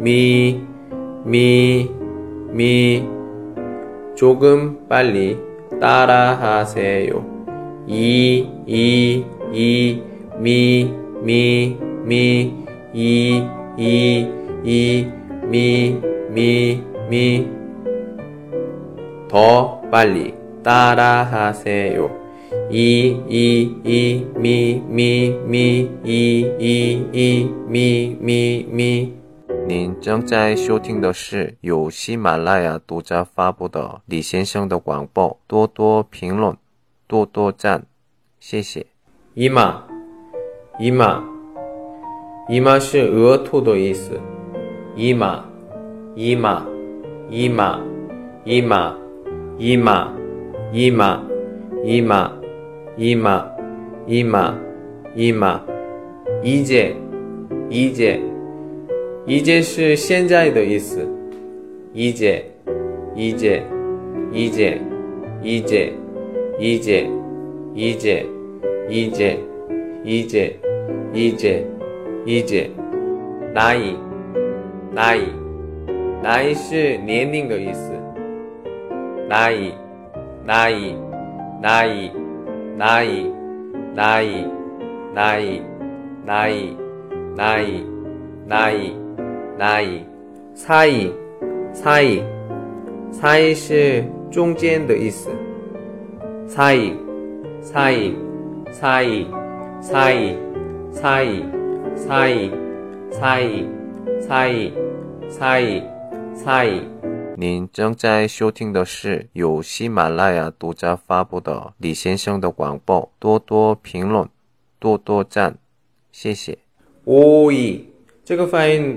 미, 미, 미. 조금 빨리 따라하세요. 이, 이, 이, 미, 미, 미, 이, 이, 이, 미, 미, 미. 더 빨리 따라하세요. 이, 이, 이, 미, 미, 미, 이, 이, 이, 미, 미, 미. 您正在收听的是由喜马拉雅独家发布的李先生的广播，多多评论，多多赞，谢谢。姨妈，姨妈，姨妈是额头的意思。姨妈，姨妈，姨妈，姨妈，姨妈，姨妈，姨妈，姨妈，姨妈，姨妈。姨姐姨姐。一杰是现在的意思，一杰，一杰，一杰，一杰，一杰，一杰，一杰，一杰，一杰，一杰。哪一？哪一？哪一是年龄的意思？哪一，哪一？哪一？哪一？哪一？哪一？哪一？哪一？哪一？哪一？나이사이사이사이是中间的意思。猜一，猜一，猜一，猜一，猜一，猜一，猜一，猜一，猜一，猜一。您正在收听的是由喜马拉雅独家发布的李先生的广播，多多评论，多多赞，谢谢。哦，이这个发音。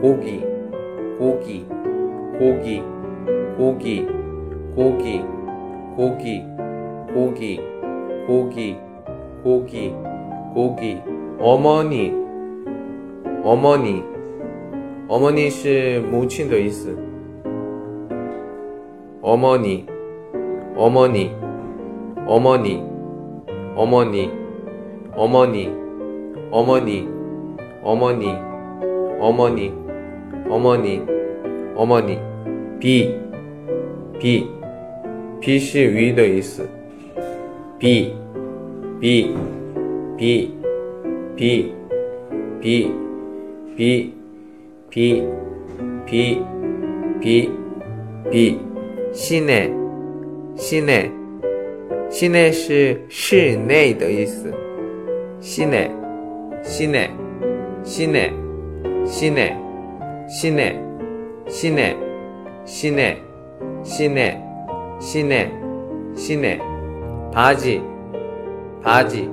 고기 고기 고기 고기 고기 고기 고기 고기 고기 고기 어머니 어머니 어머니 是母亲的意思 어머니 어머니 어머니 어머니 어머니 어머니 어머니 어머니 어머니, 어머니, 비, 비, 빛이 위더 있어. 비, 비, 비, 비, 비, 비, 비, 비, 비, 비, 시내, 시내, 시내 是室内的意思. 시내, 시내, 시내, 시내, 시내. 시내 시내 시내 시내 시내 시내 바지 바지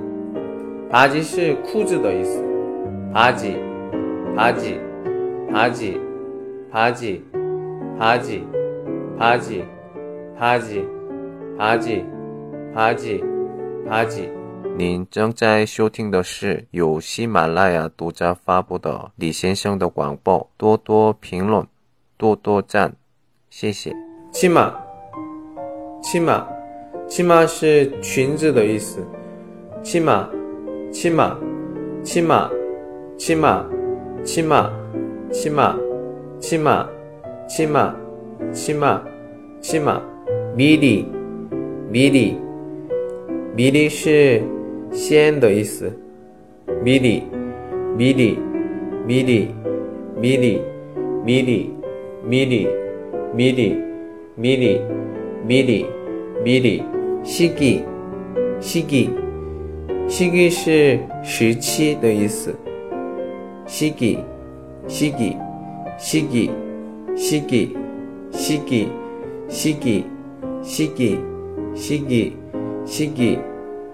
바지 是裤子的意思 바지 바지 바지 바지 바지 바지 바지 바지 바지 바지 바지 您正在收听的是由喜马拉雅独家发布的李先生的广播，多多评论，多多赞，谢谢。骑马，骑马，骑马是裙子的意思。骑马，骑马，骑马，骑马，骑马，骑马，骑马，骑马，骑马，骑马。米粒，米粒，米粒是。显的意思，米里，米里，米里，米里，米里，米里，米里，米里，米里，米里，时机，时机，时机是时期的意思。时机，时机，时机，时机，时机，时机，时机，时机，时机，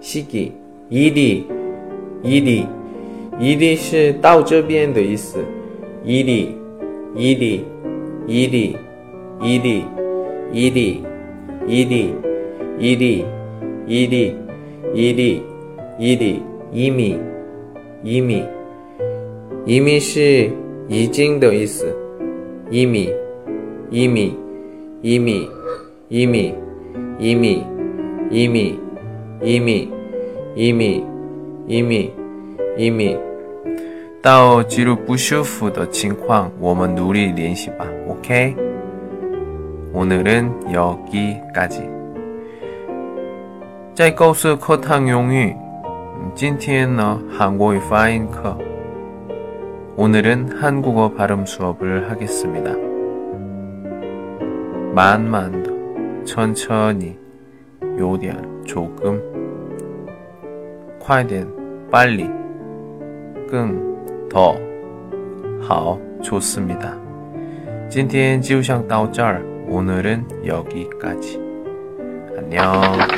时机。一里，一里，一里是到这边的意思。一里，一里，一里，一里，一里，一里，一里，一里，一里，一里。一米，一米，一米是一斤的意思。一米，一米，一米，一米，一米，一米，一米。 이미 이미 이미 到记录不舒服的情况我们努力练习吧 OK 오늘은 여기까지 在高速课堂用语今天呢韩国语发音课 오늘은 한국어 발음 수업을 하겠습니다. 만만 더 천천히 요리한 조금 快点, 빨리. 끙, 더, 好, 좋습니다. 今天就上到这儿, 오늘은 여기까지. 안녕.